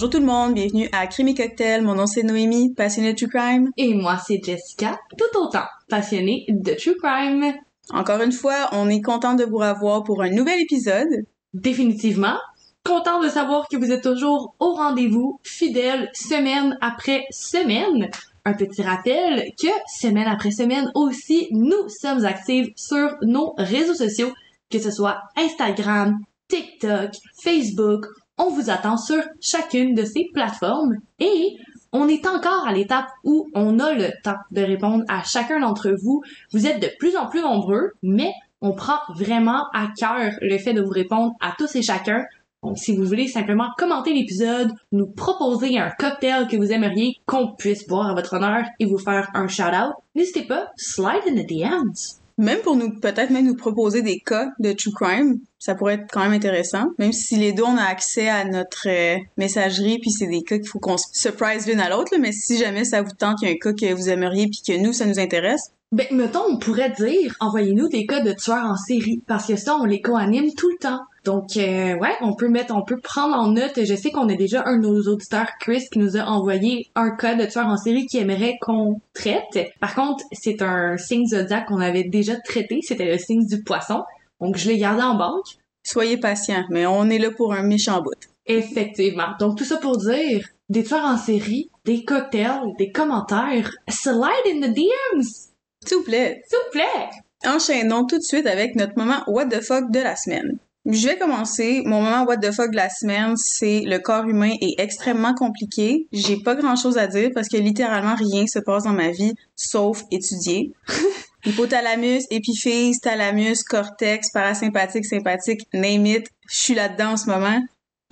Bonjour tout le monde, bienvenue à Crime Cocktail. Mon nom c'est Noémie, passionnée de true crime. Et moi, c'est Jessica, tout autant passionnée de true crime. Encore une fois, on est content de vous revoir pour un nouvel épisode. Définitivement, content de savoir que vous êtes toujours au rendez-vous, fidèle semaine après semaine. Un petit rappel que semaine après semaine aussi, nous sommes actifs sur nos réseaux sociaux, que ce soit Instagram, TikTok, Facebook. On vous attend sur chacune de ces plateformes et on est encore à l'étape où on a le temps de répondre à chacun d'entre vous. Vous êtes de plus en plus nombreux, mais on prend vraiment à cœur le fait de vous répondre à tous et chacun. Donc, si vous voulez simplement commenter l'épisode, nous proposer un cocktail que vous aimeriez qu'on puisse boire à votre honneur et vous faire un shout-out, n'hésitez pas, slide in the DMs. Même pour nous, peut-être même nous proposer des cas de true crime, ça pourrait être quand même intéressant. Même si les deux, on a accès à notre euh, messagerie, puis c'est des cas qu'il faut qu'on se surprise l'une à l'autre, mais si jamais ça vous tente, il y a un cas que vous aimeriez, puis que nous, ça nous intéresse, Ben, mettons, on pourrait dire, envoyez-nous des cas de tueurs en série, parce que ça, on les co-anime tout le temps. Donc, euh, ouais, on peut mettre, on peut prendre en note, je sais qu'on a déjà un de nos auditeurs, Chris, qui nous a envoyé un cas de tueur en série qui aimerait qu'on traite. Par contre, c'est un signe zodiaque qu'on avait déjà traité, c'était le signe du poisson. Donc, je l'ai gardé en banque. soyez patients, mais on est là pour un méchant bout. Effectivement. Donc, tout ça pour dire, des tueurs en série, des cocktails, des commentaires, slide in the DMs, S'il vous plaît, s'il vous plaît. enchaînons tout de suite avec notre moment what the fuck de la semaine. Je vais commencer. Mon moment what the fuck de la semaine, c'est le corps humain est extrêmement compliqué. J'ai pas grand chose à dire parce que littéralement rien se passe dans ma vie sauf étudier. Hypothalamus, épiphyse, thalamus, cortex, parasympathique, sympathique, name it. Je suis là-dedans en ce moment.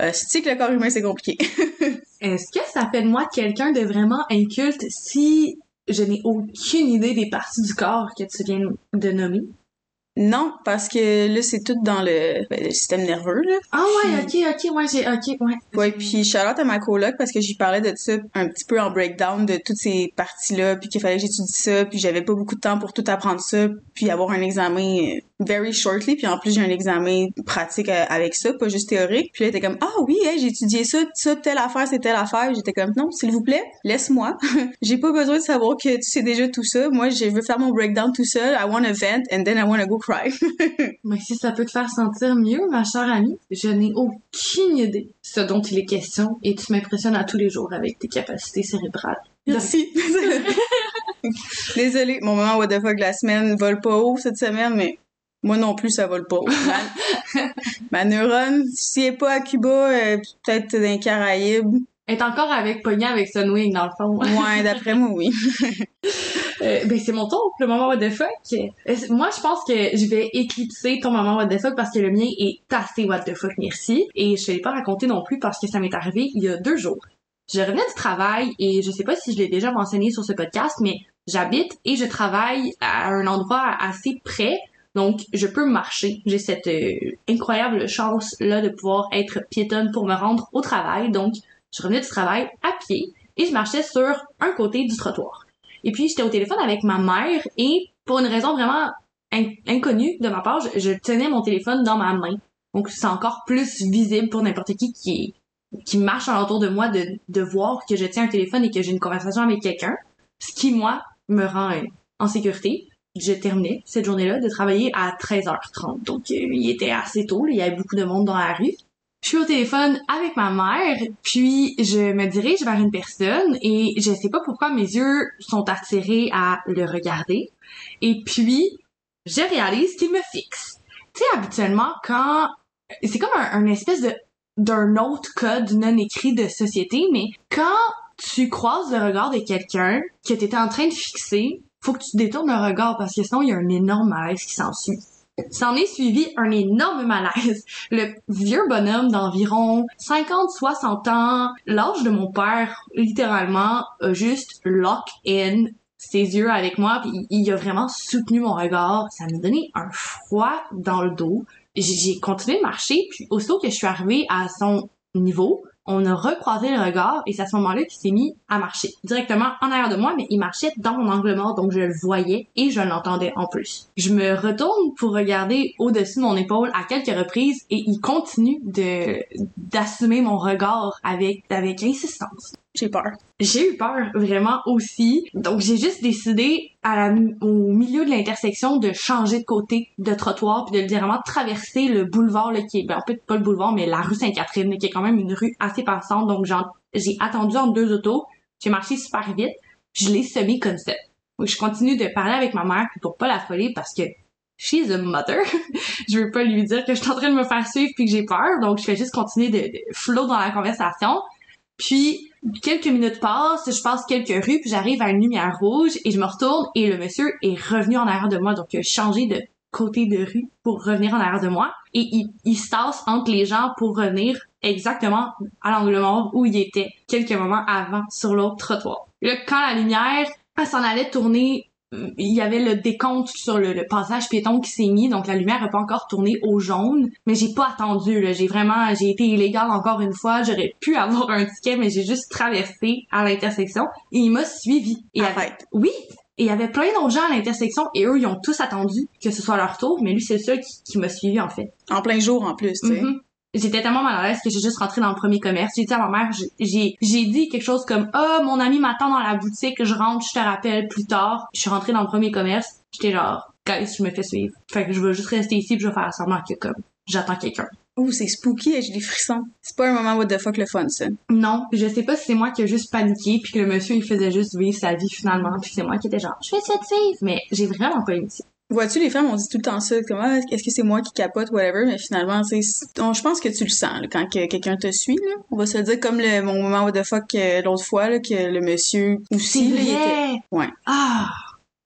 Euh, c'est que le corps humain c'est compliqué. Est-ce que ça fait de moi quelqu'un de vraiment inculte si je n'ai aucune idée des parties du corps que tu viens de nommer? Non, parce que là c'est tout dans le, ben, le système nerveux là. Ah ouais, ok, ok, ouais, j'ai, ok, ouais. Ouais, puis Charlotte à ma coloc parce que j'y parlais de ça un petit peu en breakdown de toutes ces parties-là, puis qu'il fallait que j'étudie ça, puis j'avais pas beaucoup de temps pour tout apprendre ça, puis avoir un examen euh, very shortly, puis en plus j'ai un examen pratique euh, avec ça, pas juste théorique. Puis là, était comme ah oui, hey, j'ai étudié ça, ça telle affaire, c'est telle affaire. J'étais comme non, s'il vous plaît, laisse-moi. j'ai pas besoin de savoir que tu sais déjà tout ça. Moi, je veux faire mon breakdown tout seul. I want to vent and then I want to go cry. Mais si ça peut te faire sentir mieux, ma chère amie, je n'ai aucune idée ce dont il est question et tu m'impressionnes à tous les jours avec tes capacités cérébrales. Merci. Désolée, mon moment what the fuck de la semaine vole pas haut cette semaine, mais moi non plus ça vole pas. Ma, ma neurone, si elle est pas à Cuba, peut-être dans les Caraïbes. Elle est encore avec Pogna avec Sunwing dans le fond. Ouais, d'après moi, oui. Euh, ben c'est mon tour, le moment what the fuck. Moi je pense que je vais éclipser ton moment what the fuck parce que le mien est assez what the fuck merci et je te l'ai pas raconté non plus parce que ça m'est arrivé il y a deux jours. Je revenais du travail et je sais pas si je l'ai déjà mentionné sur ce podcast mais j'habite et je travaille à un endroit assez près donc je peux marcher. J'ai cette euh, incroyable chance là de pouvoir être piétonne pour me rendre au travail donc je revenais du travail à pied et je marchais sur un côté du trottoir. Et puis, j'étais au téléphone avec ma mère et pour une raison vraiment in- inconnue de ma part, je, tenais mon téléphone dans ma main. Donc, c'est encore plus visible pour n'importe qui qui qui marche autour de moi de, de voir que je tiens un téléphone et que j'ai une conversation avec quelqu'un. Ce qui, moi, me rend euh, en sécurité. Je terminais cette journée-là de travailler à 13h30. Donc, euh, il était assez tôt. il y avait beaucoup de monde dans la rue. Je suis au téléphone avec ma mère, puis je me dirige vers une personne et je sais pas pourquoi mes yeux sont attirés à le regarder. Et puis, je réalise qu'il me fixe. Tu sais, habituellement, quand... C'est comme un, un espèce de d'un autre code non écrit de société, mais quand tu croises le regard de quelqu'un que t'étais en train de fixer, faut que tu détournes le regard parce que sinon il y a un énorme malaise qui s'ensuit. S'en est suivi un énorme malaise. Le vieux bonhomme d'environ 50-60 ans, l'âge de mon père, littéralement, a juste lock in ses yeux avec moi, puis il, a vraiment soutenu mon regard. Ça m'a donné un froid dans le dos. J'ai continué de marcher, puis aussitôt que je suis arrivée à son niveau, on a recroisé le regard et c'est à ce moment-là qu'il s'est mis à marcher directement en arrière de moi, mais il marchait dans mon angle mort, donc je le voyais et je l'entendais en plus. Je me retourne pour regarder au-dessus de mon épaule à quelques reprises et il continue de d'assumer mon regard avec avec insistance. J'ai peur. J'ai eu peur vraiment aussi. Donc j'ai juste décidé au milieu de l'intersection de changer de côté de trottoir puis de littéralement traverser le boulevard qui est ben, en fait pas le boulevard mais la rue Sainte-Catherine qui est quand même une rue assez passante. Donc j'ai attendu entre deux autos. J'ai marché super vite. Je l'ai semé comme ça. Donc je continue de parler avec ma mère pour pas l'affoler parce que she's a mother. je veux pas lui dire que je suis en train de me faire suivre puis que j'ai peur. Donc je vais juste continuer de, de flow dans la conversation. Puis quelques minutes passent, je passe quelques rues, puis j'arrive à une lumière rouge et je me retourne et le monsieur est revenu en arrière de moi, donc il a changé de côté de rue pour revenir en arrière de moi et il, il se tasse entre les gens pour revenir exactement à l'angle mort où il était quelques moments avant sur l'autre trottoir. Là, quand la lumière s'en allait tourner il y avait le décompte sur le, le passage piéton qui s'est mis, donc la lumière n'a pas encore tourné au jaune, mais j'ai pas attendu, là. J'ai vraiment, j'ai été illégale encore une fois, j'aurais pu avoir un ticket, mais j'ai juste traversé à l'intersection et il m'a suivi. Et y avait- oui! Et il y avait plein d'autres gens à l'intersection et eux, ils ont tous attendu que ce soit leur tour, mais lui, c'est le seul qui, qui m'a suivi, en fait. En plein jour, en plus, tu sais. Mhm. J'étais tellement mal à l'aise que j'ai juste rentré dans le premier commerce. J'ai dit à ma mère, j'ai- j'ai dit quelque chose comme ah mon ami m'attend dans la boutique, je rentre, je te rappelle plus tard. Je suis rentrée dans le premier commerce, j'étais genre guys, je me fais suivre. Fait que je vais juste rester ici, puis je vais faire semblant que comme j'attends quelqu'un. Ouh, c'est spooky et j'ai des frissons. C'est pas un moment what the fuck le fun, ça. Non, je sais pas si c'est moi qui ai juste paniqué puis que le monsieur il faisait juste vivre sa vie finalement puis c'est moi qui étais genre je vais essayer de suivre mais j'ai vraiment pas aimé ça. Vois-tu, les femmes, on dit tout le temps ça, comme, ah, est-ce que c'est moi qui capote, whatever, mais finalement, tu je pense que tu le sens, là, quand que quelqu'un te suit, là. On va se dire comme le, mon moment what the fuck euh, l'autre fois, là, que le monsieur aussi, là, il était... Ouais. Ah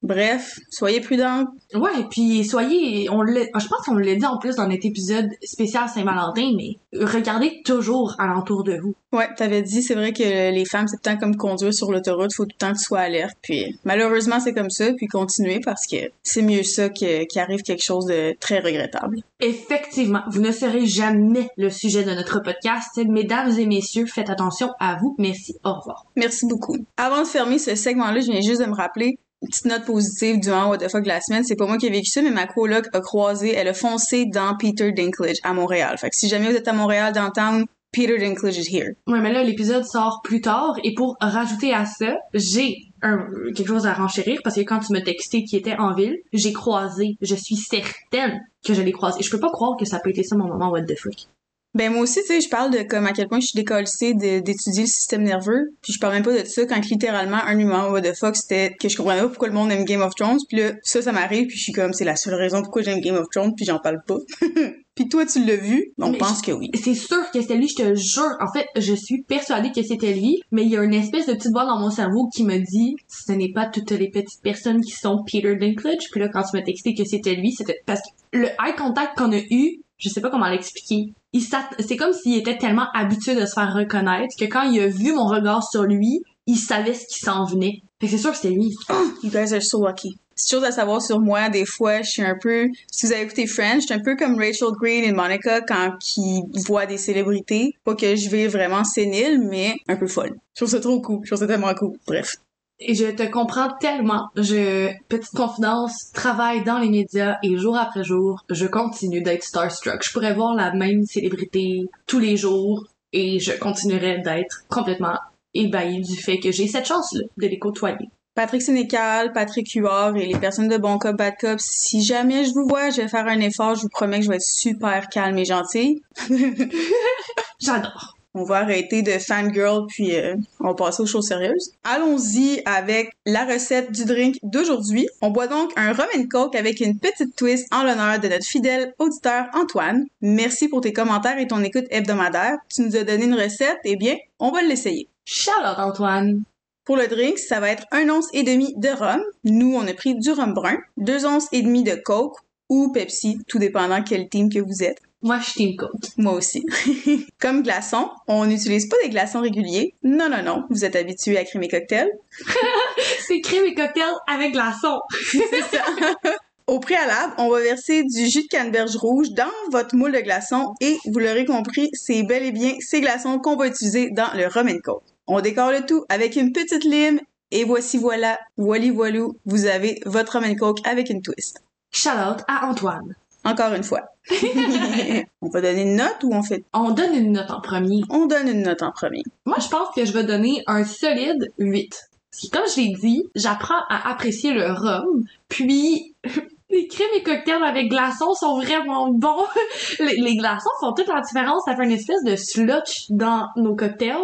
Bref, soyez prudents. Ouais, puis soyez, on l'a, je pense qu'on l'a dit en plus dans notre épisode spécial Saint-Valentin, mais regardez toujours alentour de vous. Ouais, t'avais dit, c'est vrai que les femmes, c'est tout le temps comme conduire sur l'autoroute, faut tout le temps que tu sois alerte, puis malheureusement, c'est comme ça, puis continuez parce que c'est mieux ça que- qu'il arrive quelque chose de très regrettable. Effectivement, vous ne serez jamais le sujet de notre podcast. Mesdames et messieurs, faites attention à vous. Merci, au revoir. Merci beaucoup. Avant de fermer ce segment-là, je viens juste de me rappeler petite note positive du moment what the fuck de la semaine. C'est pas moi qui ai vécu ça, mais ma coloc a croisé, elle a foncé dans Peter Dinklage à Montréal. Fait que si jamais vous êtes à Montréal, downtown, Peter Dinklage is here. Ouais, mais là, l'épisode sort plus tard, et pour rajouter à ça, j'ai un, quelque chose à renchérir, parce que quand tu m'as texté qui était en ville, j'ai croisé, je suis certaine que je l'ai croisé. Je peux pas croire que ça peut être ça mon moment what the fuck. Ben moi aussi, tu sais, je parle de comme à quel point je suis décollissée d'étudier le système nerveux. Puis je parle même pas de ça quand littéralement un numéro what the fuck c'était que je comprenais pas pourquoi le monde aime Game of Thrones. Puis là, ça, ça m'arrive. Puis je suis comme, c'est la seule raison pourquoi j'aime Game of Thrones. Puis j'en parle pas. puis toi, tu l'as vu? On Mais pense que oui. C'est sûr que c'était lui, je te jure. En fait, je suis persuadée que c'était lui, mais il y a une espèce de petite voix dans mon cerveau qui me dit ce n'est pas toutes les petites personnes qui sont Peter Dinklage. Puis là, quand tu m'as texté que c'était lui, c'était parce que le eye contact qu'on a eu, je sais pas comment l'expliquer. C'est comme s'il était tellement habitué de se faire reconnaître que quand il a vu mon regard sur lui, il savait ce qui s'en venait. Fait que c'est sûr que c'était lui. You guys are so lucky. C'est chose à savoir sur moi, des fois, je suis un peu, si vous avez écouté Friends, je suis un peu comme Rachel Green et Monica quand ils voient des célébrités. Pas que je vais vraiment sénile, mais un peu folle. Je trouve ça trop cool. Je trouve ça tellement cool. Bref. Et je te comprends tellement. Je, petite confidence, travaille dans les médias et jour après jour, je continue d'être starstruck. Je pourrais voir la même célébrité tous les jours et je continuerais d'être complètement ébahie du fait que j'ai cette chance-là de les côtoyer. Patrick Sénécal, Patrick Huard et les personnes de Bon Cop, Bad Cop, si jamais je vous vois, je vais faire un effort, je vous promets que je vais être super calme et gentille. J'adore. On va arrêter de fangirl puis euh, on va passer aux choses sérieuses. Allons-y avec la recette du drink d'aujourd'hui. On boit donc un rum and coke avec une petite twist en l'honneur de notre fidèle auditeur Antoine. Merci pour tes commentaires et ton écoute hebdomadaire. Tu nous as donné une recette, eh bien, on va l'essayer. Charlotte Antoine. Pour le drink, ça va être un once et demi de rhum. Nous, on a pris du rhum brun, deux onces et demi de coke ou Pepsi, tout dépendant quel team que vous êtes. Moi, je suis Coke. Moi aussi. Comme glaçon, on n'utilise pas des glaçons réguliers. Non, non, non. Vous êtes habitués à crémer cocktail. C'est crème et cocktail avec glaçon. C'est ça. Au préalable, on va verser du jus de canneberge rouge dans votre moule de glaçons et, vous l'aurez compris, c'est bel et bien ces glaçons qu'on va utiliser dans le rum and coke. On décore le tout avec une petite lime et voici voilà, voili voilou, vous avez votre rum and coke avec une twist. Shout out à Antoine. Encore une fois. on va donner une note ou on fait... On donne une note en premier. On donne une note en premier. Moi, je pense que je vais donner un solide 8. Parce que comme je l'ai dit, j'apprends à apprécier le rhum, puis les crèmes et cocktails avec glaçons sont vraiment bons. les, les glaçons font toute la différence, ça fait une espèce de slotch dans nos cocktails.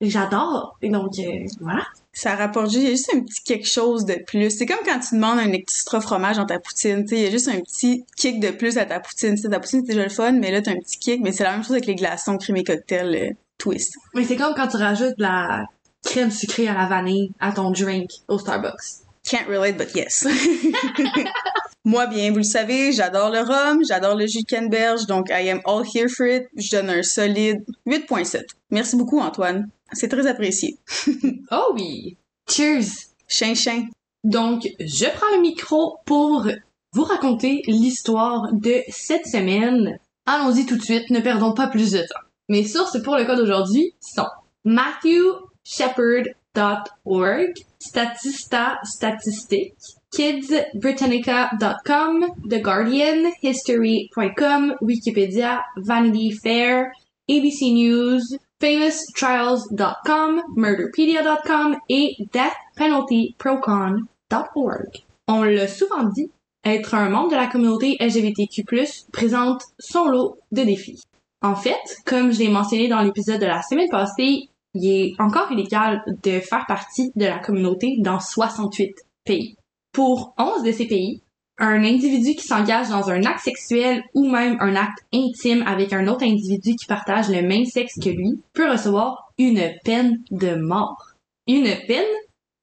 J'adore. Et donc, euh, voilà. Ça rapporte juste, il y a juste un petit quelque chose de plus. C'est comme quand tu demandes un extra fromage dans ta poutine, tu sais, il y a juste un petit kick de plus à ta poutine. Ta poutine c'est déjà le fun, mais là t'as un petit kick, mais c'est la même chose avec les glaçons, crème et cocktail, euh, twist. Mais c'est comme quand tu rajoutes de la crème sucrée à la vanille à ton drink au Starbucks. Can't relate, but yes. Moi, bien, vous le savez, j'adore le rhum, j'adore le jus de canneberge, donc I am all here for it. Je donne un solide 8.7. Merci beaucoup, Antoine. C'est très apprécié. Oh oui! Cheers! Chin chin. Donc, je prends le micro pour vous raconter l'histoire de cette semaine. Allons-y tout de suite, ne perdons pas plus de temps. Mes sources pour le cas d'aujourd'hui sont matthewshepard.org, Statista Statistique, kidsbritannica.com, The Guardian, History.com, Wikipedia, Vanity Fair, ABC News, FamousTrials.com, Murderpedia.com et DeathPenaltyProcon.org. On l'a souvent dit, être un membre de la communauté LGBTQ+, présente son lot de défis. En fait, comme je l'ai mentionné dans l'épisode de la semaine passée, il est encore illégal de faire partie de la communauté dans 68 pays. Pour 11 de ces pays, un individu qui s'engage dans un acte sexuel ou même un acte intime avec un autre individu qui partage le même sexe que lui peut recevoir une peine de mort. Une peine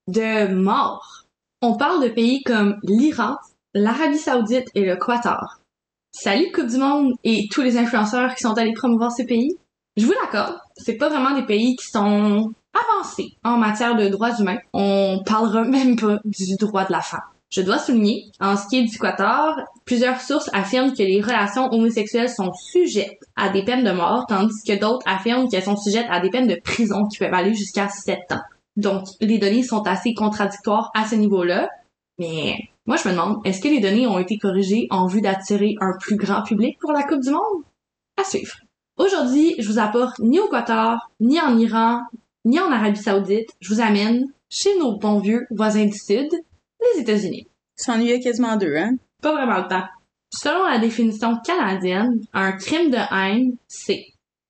de mort. On parle de pays comme l'Iran, l'Arabie Saoudite et le Qatar. Salut Coupe du Monde et tous les influenceurs qui sont allés promouvoir ces pays? Je vous l'accorde, c'est pas vraiment des pays qui sont avancés en matière de droits humains. On parlera même pas du droit de la femme. Je dois souligner, en ce qui est du Qatar, plusieurs sources affirment que les relations homosexuelles sont sujettes à des peines de mort, tandis que d'autres affirment qu'elles sont sujettes à des peines de prison qui peuvent aller jusqu'à 7 ans. Donc, les données sont assez contradictoires à ce niveau-là, mais moi je me demande, est-ce que les données ont été corrigées en vue d'attirer un plus grand public pour la Coupe du Monde? À suivre. Aujourd'hui, je vous apporte ni au Qatar, ni en Iran, ni en Arabie Saoudite. Je vous amène chez nos bons vieux voisins du Sud, les États-Unis. S'ennuyait quasiment deux, hein? Pas vraiment le temps. Selon la définition canadienne, un crime de haine, c'est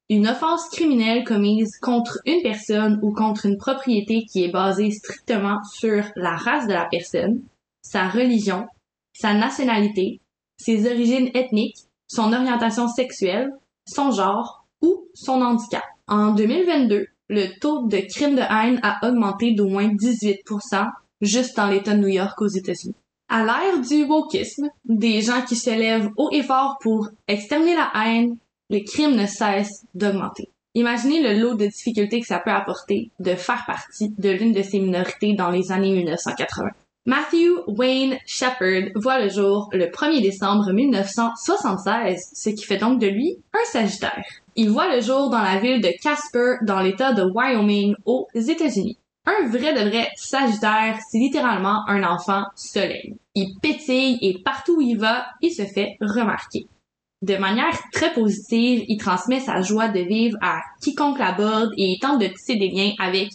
une offense criminelle commise contre une personne ou contre une propriété qui est basée strictement sur la race de la personne, sa religion, sa nationalité, ses origines ethniques, son orientation sexuelle, son genre ou son handicap. En 2022, le taux de crime de haine a augmenté d'au moins 18% juste dans l'État de New York aux États-Unis. À l'ère du wokisme, des gens qui se lèvent haut et fort pour exterminer la haine, les crimes ne cessent d'augmenter. Imaginez le lot de difficultés que ça peut apporter de faire partie de l'une de ces minorités dans les années 1980. Matthew Wayne Shepard voit le jour le 1er décembre 1976, ce qui fait donc de lui un Sagittaire. Il voit le jour dans la ville de Casper, dans l'État de Wyoming, aux États-Unis. Un vrai de vrai Sagittaire, c'est littéralement un enfant soleil. Il pétille et partout où il va, il se fait remarquer. De manière très positive, il transmet sa joie de vivre à quiconque l'aborde et il tente de tisser des liens avec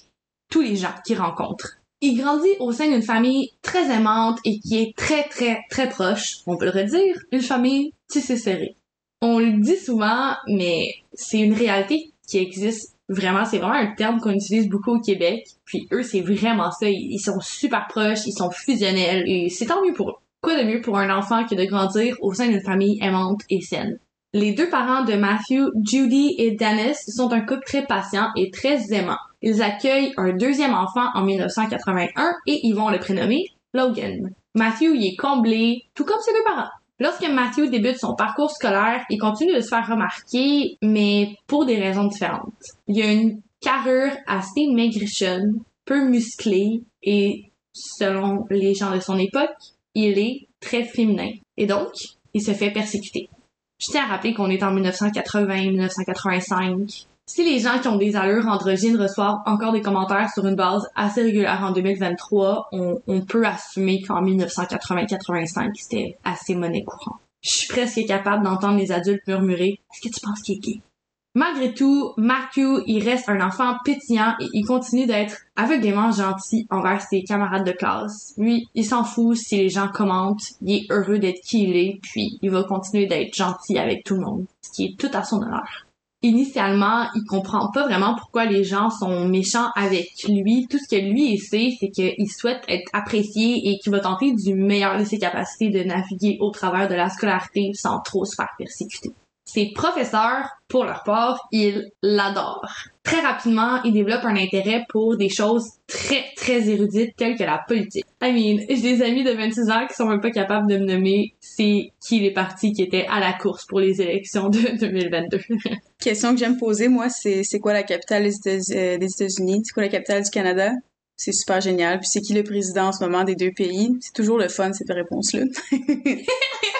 tous les gens qu'il rencontre. Il grandit au sein d'une famille très aimante et qui est très très très proche, on peut le redire, une famille tissée serrée. On le dit souvent, mais c'est une réalité qui existe vraiment. C'est vraiment un terme qu'on utilise beaucoup au Québec. Puis eux, c'est vraiment ça. Ils sont super proches, ils sont fusionnels et c'est tant mieux pour eux. Quoi de mieux pour un enfant que de grandir au sein d'une famille aimante et saine? Les deux parents de Matthew, Judy et Dennis, sont un couple très patient et très aimant. Ils accueillent un deuxième enfant en 1981 et ils vont le prénommer Logan. Matthew y est comblé, tout comme ses deux parents. Lorsque Matthew débute son parcours scolaire, il continue de se faire remarquer, mais pour des raisons différentes. Il a une carrure assez maigrichonne, peu musclée et, selon les gens de son époque, il est très féminin. Et donc, il se fait persécuter. Je tiens à rappeler qu'on est en 1980-1985. Si les gens qui ont des allures androgynes reçoivent encore des commentaires sur une base assez régulière en 2023, on, peut assumer qu'en 1980-85, c'était assez monnaie courante. Je suis presque capable d'entendre les adultes murmurer « Est-ce que tu penses qu'il est gay? » Malgré tout, Matthew, il reste un enfant pétillant et il continue d'être aveuglément gentil envers ses camarades de classe. Lui, il s'en fout si les gens commentent, il est heureux d'être qui il est, puis il va continuer d'être gentil avec tout le monde, ce qui est tout à son honneur. Initialement, il comprend pas vraiment pourquoi les gens sont méchants avec lui. Tout ce que lui sait, c'est qu'il souhaite être apprécié et qu'il va tenter du meilleur de ses capacités de naviguer au travers de la scolarité sans trop se faire persécuter. Ses professeurs, pour leur part, ils l'adorent. Très rapidement, il développe un intérêt pour des choses très, très érudites telles que la politique. I mean, j'ai des amis de 26 ans qui sont même pas capables de me nommer c'est qui les partis qui étaient à la course pour les élections de 2022. Question que j'aime poser, moi, c'est c'est quoi la capitale des euh, des États-Unis? C'est quoi la capitale du Canada? C'est super génial. Puis c'est qui le président en ce moment des deux pays? C'est toujours le fun, cette réponse-là.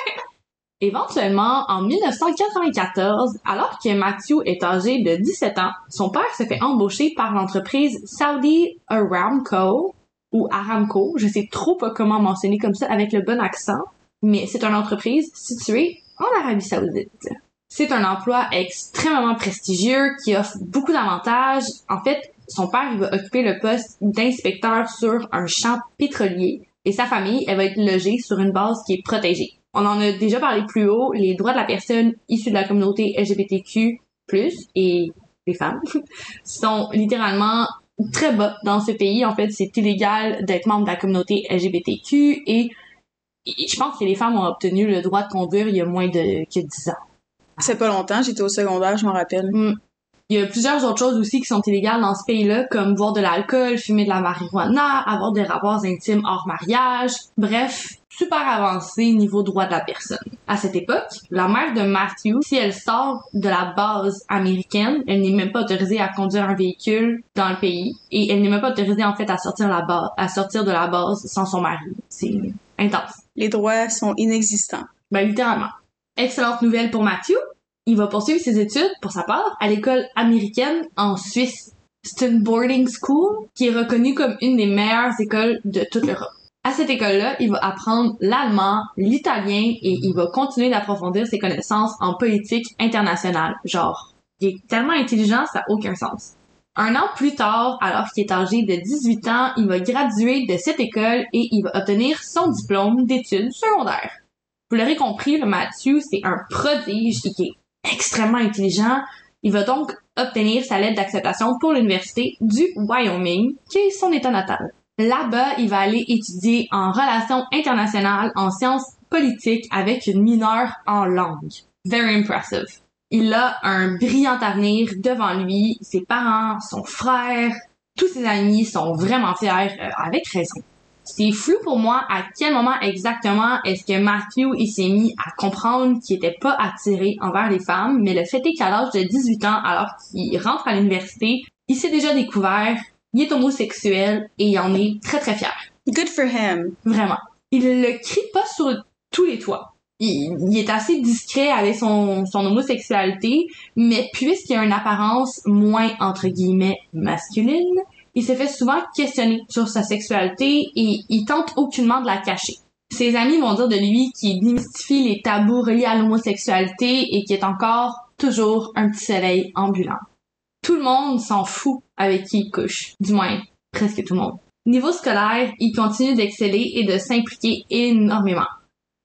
Éventuellement, en 1994, alors que Matthew est âgé de 17 ans, son père se fait embaucher par l'entreprise Saudi Aramco ou Aramco, je sais trop pas comment mentionner comme ça avec le bon accent, mais c'est une entreprise située en Arabie Saoudite. C'est un emploi extrêmement prestigieux qui offre beaucoup d'avantages. En fait, son père va occuper le poste d'inspecteur sur un champ pétrolier et sa famille elle va être logée sur une base qui est protégée. On en a déjà parlé plus haut, les droits de la personne issue de la communauté LGBTQ+, et les femmes, sont littéralement très bas dans ce pays. En fait, c'est illégal d'être membre de la communauté LGBTQ et, et je pense que les femmes ont obtenu le droit de conduire il y a moins de que 10 ans. C'est pas longtemps, j'étais au secondaire, je m'en rappelle. Il y a plusieurs autres choses aussi qui sont illégales dans ce pays-là, comme boire de l'alcool, fumer de la marijuana, avoir des rapports intimes hors mariage. Bref, super avancé niveau droit de la personne. À cette époque, la mère de Matthew, si elle sort de la base américaine, elle n'est même pas autorisée à conduire un véhicule dans le pays et elle n'est même pas autorisée en fait à sortir la base, à sortir de la base sans son mari. C'est intense. Les droits sont inexistants. Ben, littéralement. Excellente nouvelle pour Matthew. Il va poursuivre ses études, pour sa part, à l'école américaine en Suisse. C'est boarding school qui est reconnue comme une des meilleures écoles de toute l'Europe. À cette école-là, il va apprendre l'allemand, l'italien et il va continuer d'approfondir ses connaissances en politique internationale. Genre, il est tellement intelligent, ça n'a aucun sens. Un an plus tard, alors qu'il est âgé de 18 ans, il va graduer de cette école et il va obtenir son diplôme d'études secondaires. Vous l'aurez compris, le Matthew, c'est un prodige extrêmement intelligent. Il va donc obtenir sa lettre d'acceptation pour l'université du Wyoming, qui est son état natal. Là-bas, il va aller étudier en relations internationales, en sciences politiques avec une mineure en langue. Very impressive. Il a un brillant avenir devant lui. Ses parents, son frère, tous ses amis sont vraiment fiers, euh, avec raison. C'est flou pour moi à quel moment exactement est-ce que Matthew il s'est mis à comprendre qu'il était pas attiré envers les femmes, mais le fait est qu'à l'âge de 18 ans, alors qu'il rentre à l'université, il s'est déjà découvert, il est homosexuel et il en est très très fier. Good for him. Vraiment. Il le crie pas sur tous les toits. Il, il est assez discret avec son, son homosexualité, mais puisqu'il a une apparence moins, entre guillemets, masculine, il s'est fait souvent questionner sur sa sexualité et il tente aucunement de la cacher. Ses amis vont dire de lui qu'il démystifie les tabous reliés à l'homosexualité et qu'il est encore toujours un petit soleil ambulant. Tout le monde s'en fout avec qui il couche. Du moins, presque tout le monde. Niveau scolaire, il continue d'exceller et de s'impliquer énormément.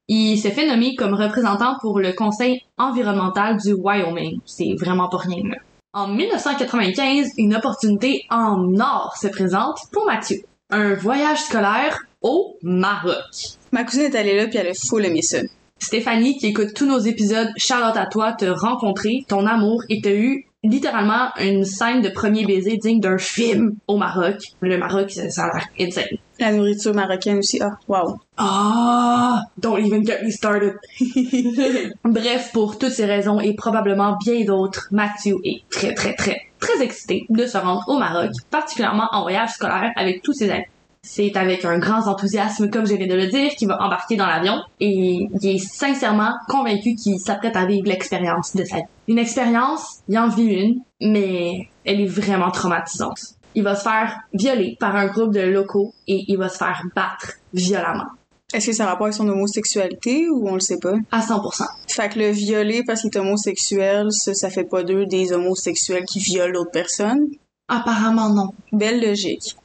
Il se fait nommer comme représentant pour le conseil environnemental du Wyoming. C'est vraiment pas rien, là. En 1995, une opportunité en or se présente pour Mathieu. Un voyage scolaire au Maroc. Ma cousine est allée là puis elle a full aimé ça. Stéphanie, qui écoute tous nos épisodes, Charlotte à toi, te rencontrer, ton amour, et t'as eu littéralement une scène de premier baiser digne d'un film au Maroc. Le Maroc, ça ça a l'air insane. La nourriture marocaine aussi. Ah, wow. Ah, don't even get me started. Bref, pour toutes ces raisons et probablement bien d'autres, Matthew est très très très très excité de se rendre au Maroc, particulièrement en voyage scolaire avec tous ses amis. C'est avec un grand enthousiasme, comme je viens de le dire, qu'il va embarquer dans l'avion et il est sincèrement convaincu qu'il s'apprête à vivre l'expérience de sa vie. Une expérience, il en vit une, mais elle est vraiment traumatisante. Il va se faire violer par un groupe de locaux et il va se faire battre violemment. Est-ce que ça a rapport avec son homosexualité ou on le sait pas? À 100%. Fait que le violer parce qu'il est homosexuel, ça, ça fait pas d'eux des homosexuels qui violent l'autre personne? Apparemment non. Belle logique.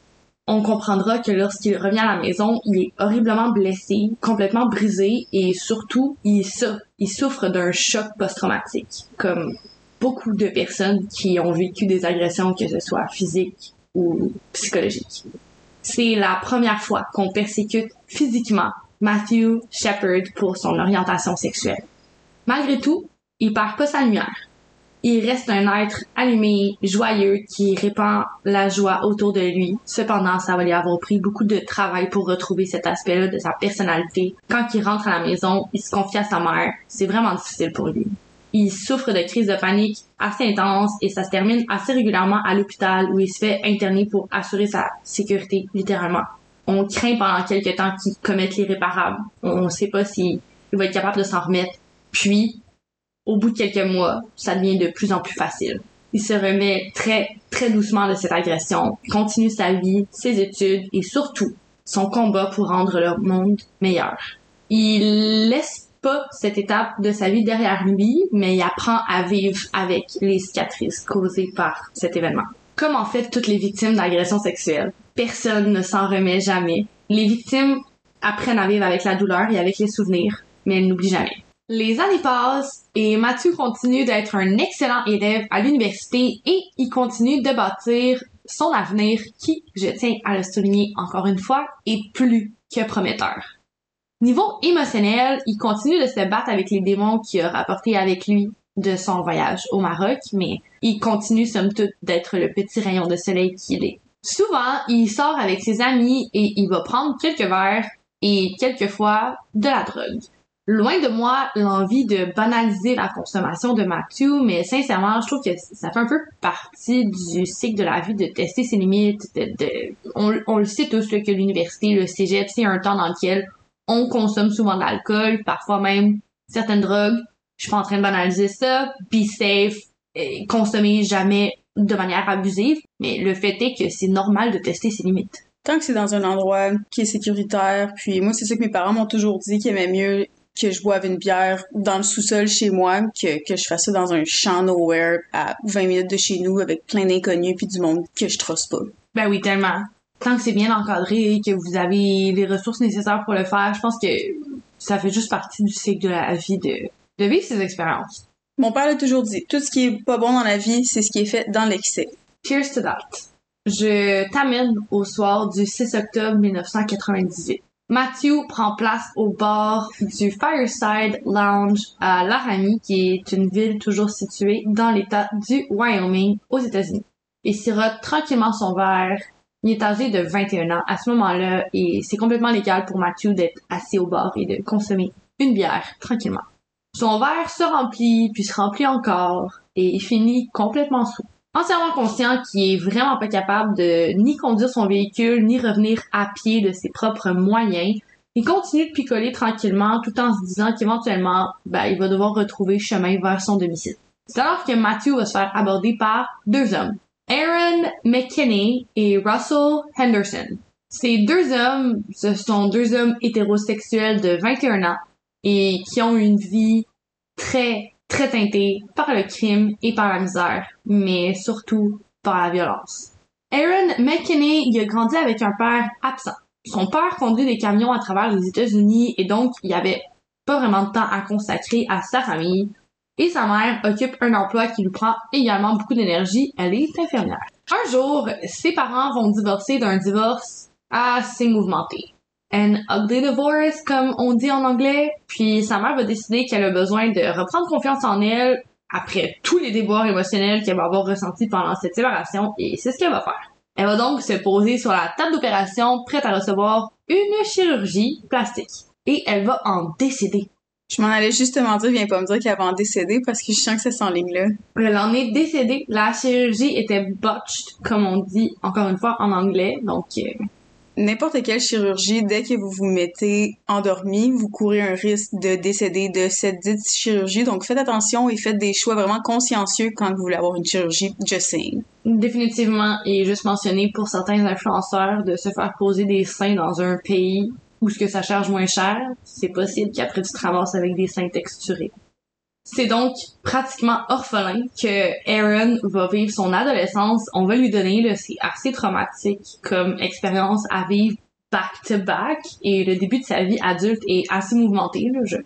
On comprendra que lorsqu'il revient à la maison, il est horriblement blessé, complètement brisé et surtout, il, souffre d'un choc post-traumatique, comme beaucoup de personnes qui ont vécu des agressions, que ce soit physiques ou psychologiques. C'est la première fois qu'on persécute physiquement Matthew Shepard pour son orientation sexuelle. Malgré tout, il perd pas sa lumière. Il reste un être allumé, joyeux, qui répand la joie autour de lui. Cependant, ça va lui avoir pris beaucoup de travail pour retrouver cet aspect-là de sa personnalité. Quand il rentre à la maison, il se confie à sa mère. C'est vraiment difficile pour lui il souffre de crises de panique assez intenses et ça se termine assez régulièrement à l'hôpital où il se fait interner pour assurer sa sécurité, littéralement. On craint pendant quelques temps qu'il commette l'irréparable. On ne sait pas s'il va être capable de s'en remettre. Puis, au bout de quelques mois, ça devient de plus en plus facile. Il se remet très, très doucement de cette agression, continue sa vie, ses études et surtout son combat pour rendre le monde meilleur. Il laisse pas cette étape de sa vie derrière lui, mais il apprend à vivre avec les cicatrices causées par cet événement. Comme en fait toutes les victimes d'agressions sexuelles, personne ne s'en remet jamais. Les victimes apprennent à vivre avec la douleur et avec les souvenirs, mais elles n'oublient jamais. Les années passent et Mathieu continue d'être un excellent élève à l'université et il continue de bâtir son avenir qui, je tiens à le souligner encore une fois, est plus que prometteur. Niveau émotionnel, il continue de se battre avec les démons qu'il a rapportés avec lui de son voyage au Maroc, mais il continue somme toute d'être le petit rayon de soleil qu'il est. Souvent, il sort avec ses amis et il va prendre quelques verres et quelquefois de la drogue. Loin de moi l'envie de banaliser la consommation de Matthew, mais sincèrement, je trouve que ça fait un peu partie du cycle de la vie de tester ses limites. On, le sait tous que l'université, le cégep, c'est un temps dans lequel on consomme souvent de l'alcool, parfois même certaines drogues. Je suis pas en train de banaliser ça. Be safe, et consommer jamais de manière abusive, mais le fait est que c'est normal de tester ses limites. Tant que c'est dans un endroit qui est sécuritaire, puis moi c'est ça que mes parents m'ont toujours dit qu'ils aimaient mieux que je boive une bière dans le sous-sol chez moi que, que je fasse ça dans un champ nowhere à 20 minutes de chez nous avec plein d'inconnus puis du monde que je trosse pas. Ben oui, tellement tant que c'est bien encadré, que vous avez les ressources nécessaires pour le faire, je pense que ça fait juste partie du cycle de la vie de, de vivre ces expériences. Mon père l'a toujours dit, tout ce qui est pas bon dans la vie, c'est ce qui est fait dans l'excès. Cheers to that. Je t'amène au soir du 6 octobre 1998. Matthew prend place au bar du Fireside Lounge à Laramie, qui est une ville toujours située dans l'état du Wyoming aux États-Unis. Il sirote tranquillement son verre il est âgé de 21 ans à ce moment-là et c'est complètement légal pour Mathieu d'être assis au bar et de consommer une bière tranquillement. Son verre se remplit, puis se remplit encore et il finit complètement sous. Entièrement conscient qu'il est vraiment pas capable de ni conduire son véhicule ni revenir à pied de ses propres moyens, il continue de picoler tranquillement tout en se disant qu'éventuellement, ben, il va devoir retrouver chemin vers son domicile. C'est alors que Matthew va se faire aborder par deux hommes, Aaron McKinney et Russell Henderson. Ces deux hommes, ce sont deux hommes hétérosexuels de 21 ans et qui ont une vie très, très teintée par le crime et par la misère, mais surtout par la violence. Aaron McKinney il a grandi avec un père absent. Son père conduit des camions à travers les États-Unis et donc il avait pas vraiment de temps à consacrer à sa famille, et sa mère occupe un emploi qui lui prend également beaucoup d'énergie. Elle est infirmière. Un jour, ses parents vont divorcer d'un divorce assez mouvementé. An ugly divorce, comme on dit en anglais. Puis sa mère va décider qu'elle a besoin de reprendre confiance en elle après tous les déboires émotionnels qu'elle va avoir ressentis pendant cette séparation et c'est ce qu'elle va faire. Elle va donc se poser sur la table d'opération prête à recevoir une chirurgie plastique. Et elle va en décéder. Je m'en allais justement dire, viens pas me dire qu'elle va en décéder parce que je sens que c'est sans ligne là. Elle en est décédée. La chirurgie était botched, comme on dit encore une fois en anglais, donc. Euh, n'importe quelle chirurgie, dès que vous vous mettez endormi, vous courez un risque de décéder de cette dite chirurgie. Donc faites attention et faites des choix vraiment consciencieux quand vous voulez avoir une chirurgie. Just saying. Définitivement, et juste mentionné pour certains influenceurs de se faire poser des seins dans un pays où ce que ça charge moins cher, c'est possible qu'après tu te ramasses avec des seins texturés. C'est donc pratiquement orphelin que Aaron va vivre son adolescence. On va lui donner, là, c'est assez traumatique comme expérience à vivre back to back et le début de sa vie adulte est assez mouvementé. Je,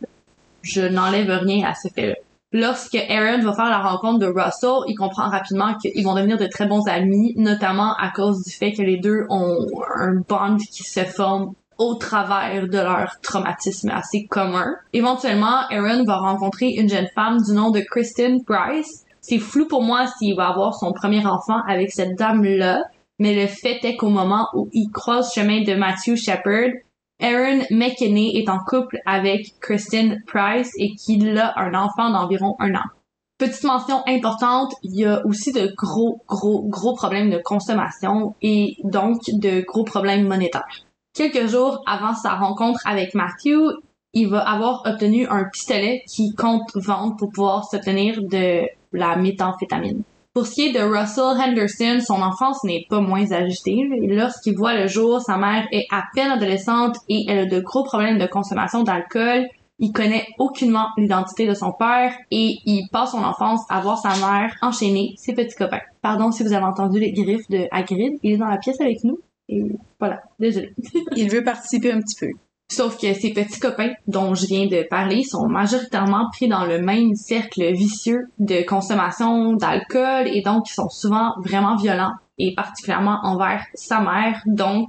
je n'enlève rien à ce fait-là. Lorsque Aaron va faire la rencontre de Russell, il comprend rapidement qu'ils vont devenir de très bons amis, notamment à cause du fait que les deux ont un bond qui se forme au travers de leur traumatisme assez commun. Éventuellement, Aaron va rencontrer une jeune femme du nom de Kristen Price. C'est flou pour moi s'il va avoir son premier enfant avec cette dame-là, mais le fait est qu'au moment où il croise chemin de Matthew Shepard, Aaron McKinney est en couple avec Kristen Price et qu'il a un enfant d'environ un an. Petite mention importante, il y a aussi de gros, gros, gros problèmes de consommation et donc de gros problèmes monétaires. Quelques jours avant sa rencontre avec Matthew, il va avoir obtenu un pistolet qu'il compte vendre pour pouvoir s'obtenir de la méthamphétamine. Pour ce qui est de Russell Henderson, son enfance n'est pas moins ajustée. Lorsqu'il voit le jour, sa mère est à peine adolescente et elle a de gros problèmes de consommation d'alcool. Il connaît aucunement l'identité de son père et il passe son enfance à voir sa mère enchaîner ses petits copains. Pardon si vous avez entendu les griffes de Hagrid, il est dans la pièce avec nous. Et voilà, désolé. Il veut participer un petit peu. Sauf que ces petits copains dont je viens de parler sont majoritairement pris dans le même cercle vicieux de consommation d'alcool et donc ils sont souvent vraiment violents et particulièrement envers sa mère. Donc,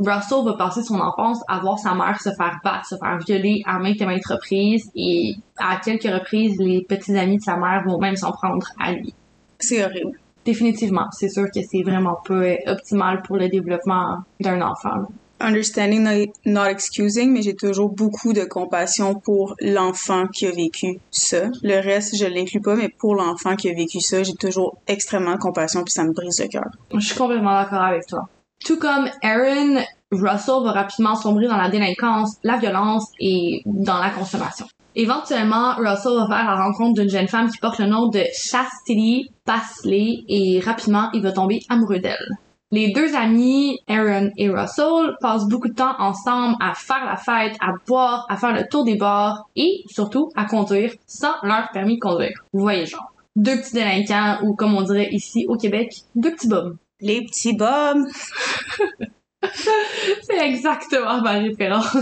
Russell va passer son enfance à voir sa mère se faire battre, se faire violer à maintes et maintes reprises et à quelques reprises, les petits amis de sa mère vont même s'en prendre à lui. C'est horrible définitivement, c'est sûr que c'est vraiment pas optimal pour le développement d'un enfant. Understanding, not excusing, mais j'ai toujours beaucoup de compassion pour l'enfant qui a vécu ça. Le reste, je l'inclus pas, mais pour l'enfant qui a vécu ça, j'ai toujours extrêmement compassion puis ça me brise le cœur. Je suis complètement d'accord avec toi. Tout comme Aaron, Russell va rapidement sombrer dans la délinquance, la violence et dans la consommation. Éventuellement, Russell va faire la rencontre d'une jeune femme qui porte le nom de Chastity Pasley et rapidement, il va tomber amoureux d'elle. Les deux amis, Aaron et Russell, passent beaucoup de temps ensemble à faire la fête, à boire, à faire le tour des bars et surtout à conduire sans leur permis de conduire. Vous voyez genre. Deux petits délinquants ou comme on dirait ici au Québec, deux petits bums. Les petits bums! C'est exactement ma référence.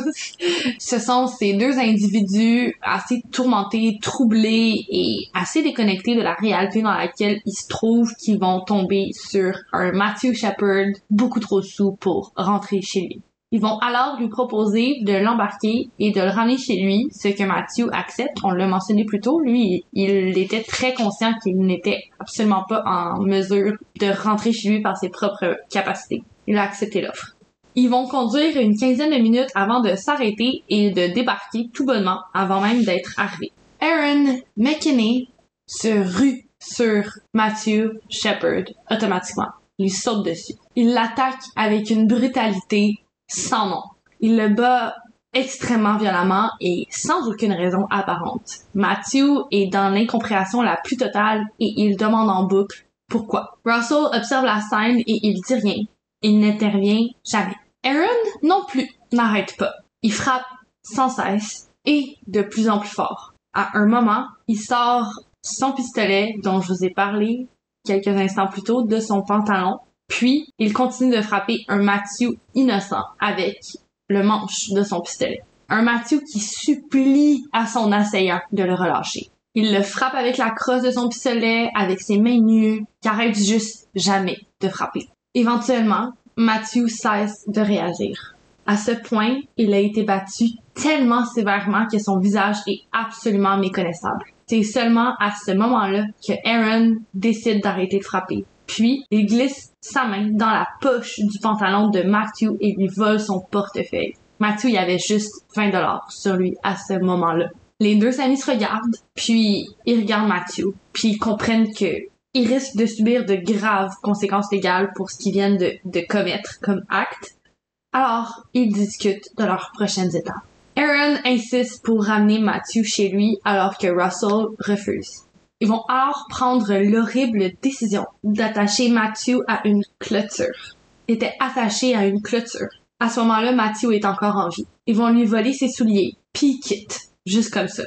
Ce sont ces deux individus assez tourmentés, troublés et assez déconnectés de la réalité dans laquelle ils se trouvent qui vont tomber sur un Matthew Shepard beaucoup trop sous pour rentrer chez lui. Ils vont alors lui proposer de l'embarquer et de le ramener chez lui, ce que Matthew accepte. On l'a mentionné plus tôt. Lui, il était très conscient qu'il n'était absolument pas en mesure de rentrer chez lui par ses propres capacités il a accepté l'offre. Ils vont conduire une quinzaine de minutes avant de s'arrêter et de débarquer tout bonnement avant même d'être arrivés. Aaron McKinney se rue sur Matthew Shepard automatiquement. Il saute dessus. Il l'attaque avec une brutalité sans nom. Il le bat extrêmement violemment et sans aucune raison apparente. Matthew est dans l'incompréhension la plus totale et il demande en boucle pourquoi. Russell observe la scène et il dit rien. Il n'intervient jamais. Aaron non plus n'arrête pas. Il frappe sans cesse et de plus en plus fort. À un moment, il sort son pistolet dont je vous ai parlé quelques instants plus tôt de son pantalon, puis il continue de frapper un Matthew innocent avec le manche de son pistolet. Un Matthew qui supplie à son assaillant de le relâcher. Il le frappe avec la crosse de son pistolet, avec ses mains nues, qui arrête juste jamais de frapper. Éventuellement, Matthew cesse de réagir. À ce point, il a été battu tellement sévèrement que son visage est absolument méconnaissable. C'est seulement à ce moment-là que Aaron décide d'arrêter de frapper. Puis, il glisse sa main dans la poche du pantalon de Matthew et lui vole son portefeuille. Matthew y avait juste 20 dollars sur lui à ce moment-là. Les deux amis se regardent, puis ils regardent Matthew, puis ils comprennent que ils risquent de subir de graves conséquences légales pour ce qu'ils viennent de, commettre comme acte. Alors, ils discutent de leurs prochaines étapes. Aaron insiste pour ramener Matthew chez lui alors que Russell refuse. Ils vont alors prendre l'horrible décision d'attacher Matthew à une clôture. Il était attaché à une clôture. À ce moment-là, Matthew est encore en vie. Ils vont lui voler ses souliers, puis quitte, juste comme ça.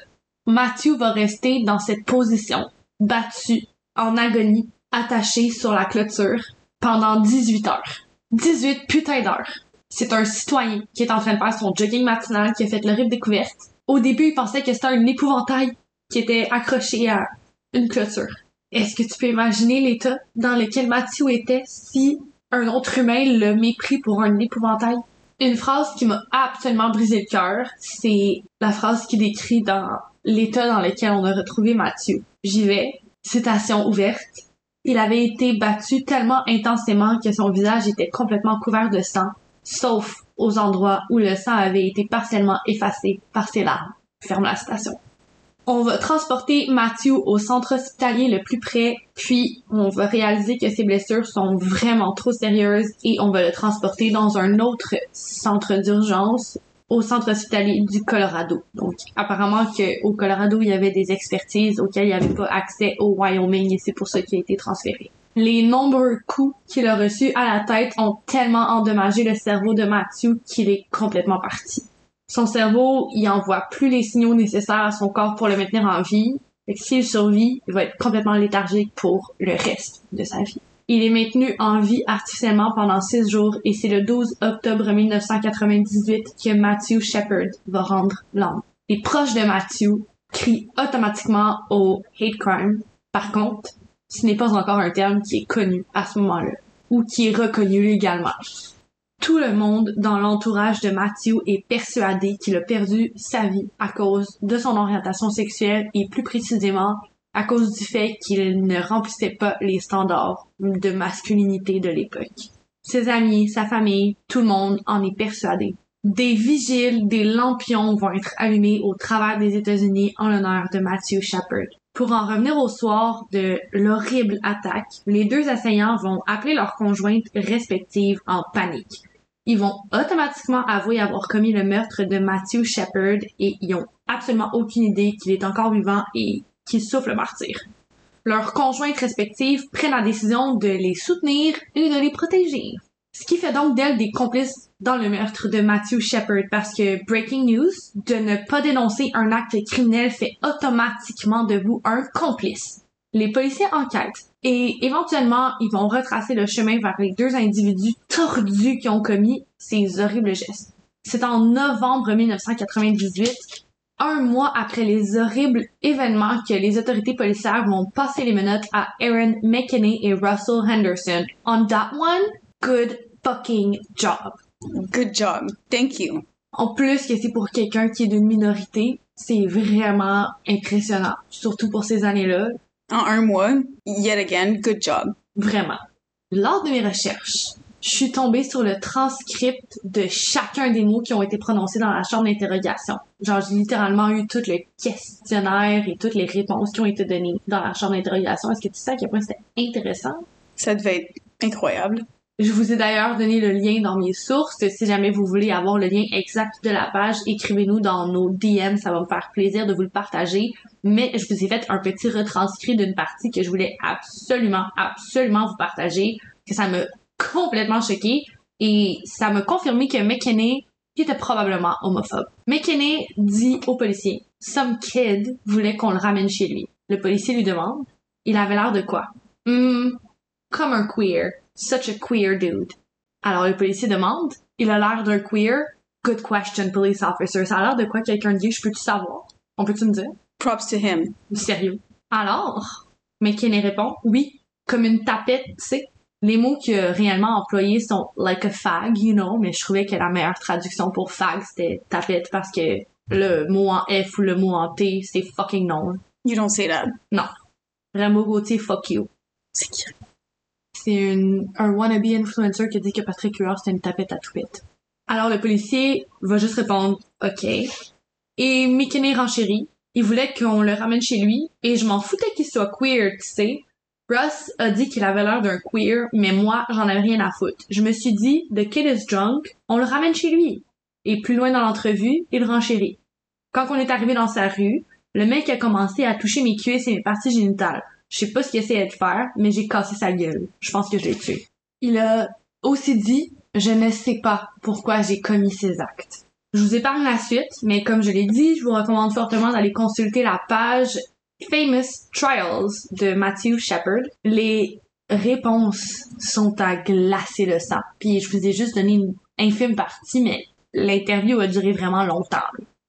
Matthew va rester dans cette position, battu, en agonie, attaché sur la clôture, pendant 18 heures. 18 putains d'heures. C'est un citoyen qui est en train de faire son jogging matinal qui a fait l'horrible découverte. Au début, il pensait que c'était un épouvantail qui était accroché à une clôture. Est-ce que tu peux imaginer l'état dans lequel Matthew était si un autre humain l'a mépris pour un épouvantail? Une phrase qui m'a absolument brisé le cœur, c'est la phrase qui décrit dans l'état dans lequel on a retrouvé Matthew. J'y vais. Citation ouverte. Il avait été battu tellement intensément que son visage était complètement couvert de sang, sauf aux endroits où le sang avait été partiellement effacé par ses larmes. Ferme la citation. On va transporter Matthew au centre hospitalier le plus près, puis on va réaliser que ses blessures sont vraiment trop sérieuses et on va le transporter dans un autre centre d'urgence au centre hospitalier du Colorado. Donc, apparemment qu'au Colorado, il y avait des expertises auxquelles il n'y avait pas accès au Wyoming et c'est pour ça qu'il a été transféré. Les nombreux coups qu'il a reçus à la tête ont tellement endommagé le cerveau de Matthew qu'il est complètement parti. Son cerveau, il envoie plus les signaux nécessaires à son corps pour le maintenir en vie. Et s'il survit, il va être complètement léthargique pour le reste de sa vie. Il est maintenu en vie artificiellement pendant six jours et c'est le 12 octobre 1998 que Matthew Shepard va rendre l'âme. Les proches de Matthew crient automatiquement au hate crime. Par contre, ce n'est pas encore un terme qui est connu à ce moment-là ou qui est reconnu légalement. Tout le monde dans l'entourage de Matthew est persuadé qu'il a perdu sa vie à cause de son orientation sexuelle et plus précisément à cause du fait qu'il ne remplissait pas les standards de masculinité de l'époque. Ses amis, sa famille, tout le monde en est persuadé. Des vigiles, des lampions vont être allumés au travers des États-Unis en l'honneur de Matthew Shepard. Pour en revenir au soir de l'horrible attaque, les deux assaillants vont appeler leurs conjointes respectives en panique. Ils vont automatiquement avouer avoir commis le meurtre de Matthew Shepard et ils ont absolument aucune idée qu'il est encore vivant et qu'il souffle le martyr. Leurs conjointes respectives prennent la décision de les soutenir et de les protéger. Ce qui fait donc d'elles des complices dans le meurtre de Matthew Shepard parce que breaking news, de ne pas dénoncer un acte criminel fait automatiquement de vous un complice. Les policiers enquêtent et éventuellement ils vont retracer le chemin vers les deux individus tordus qui ont commis ces horribles gestes. C'est en novembre 1998 un mois après les horribles événements que les autorités policières vont passer les menottes à Aaron McKinney et Russell Henderson. On that one, good fucking job. Good job. Thank you. En plus que c'est pour quelqu'un qui est d'une minorité, c'est vraiment impressionnant, surtout pour ces années-là. En un mois, yet again, good job. Vraiment. Lors de mes recherches, je suis tombée sur le transcript de chacun des mots qui ont été prononcés dans la chambre d'interrogation. Genre, j'ai littéralement eu tout le questionnaire et toutes les réponses qui ont été données dans la chambre d'interrogation. Est-ce que tu sais à quel point c'était intéressant? Ça devait être incroyable. Je vous ai d'ailleurs donné le lien dans mes sources. Si jamais vous voulez avoir le lien exact de la page, écrivez-nous dans nos DM. Ça va me faire plaisir de vous le partager. Mais je vous ai fait un petit retranscrit d'une partie que je voulais absolument, absolument vous partager. Que ça me complètement choquée et ça m'a confirmé que McKinney était probablement homophobe. McKinney dit au policier Some kid voulait qu'on le ramène chez lui. Le policier lui demande Il avait l'air de quoi Hmm, comme un queer. Such a queer dude. Alors le policier demande Il a l'air d'un queer Good question, police officer. Ça a l'air de quoi quelqu'un dit Je peux-tu savoir? On peut-tu me dire? Props to him. Sérieux. Alors, McKinney répond Oui, comme une tapette, tu sais les mots a réellement employés sont like a fag, you know, mais je trouvais que la meilleure traduction pour fag, c'était tapette parce que le mot en F ou le mot en T, c'est fucking non. You don't say that. Non. Rainbow Gauthier, fuck you. C'est qui? C'est un wannabe influencer qui a dit que Patrick Huard, c'était une tapette à toupette. Alors le policier va juste répondre OK. Et McKinney renchérit. Il voulait qu'on le ramène chez lui et je m'en foutais qu'il soit queer, tu sais. Russ a dit qu'il avait l'air d'un queer, mais moi, j'en avais rien à foutre. Je me suis dit, the kid is drunk, on le ramène chez lui. Et plus loin dans l'entrevue, il renchérit. Quand on est arrivé dans sa rue, le mec a commencé à toucher mes cuisses et mes parties génitales. Je sais pas ce qu'il essayait de faire, mais j'ai cassé sa gueule. Je pense que je l'ai tué. Il a aussi dit, je ne sais pas pourquoi j'ai commis ces actes. Je vous épargne la suite, mais comme je l'ai dit, je vous recommande fortement d'aller consulter la page Famous Trials de Matthew Shepard. Les réponses sont à glacer le sang. Puis je vous ai juste donné une infime partie, mais l'interview a duré vraiment longtemps.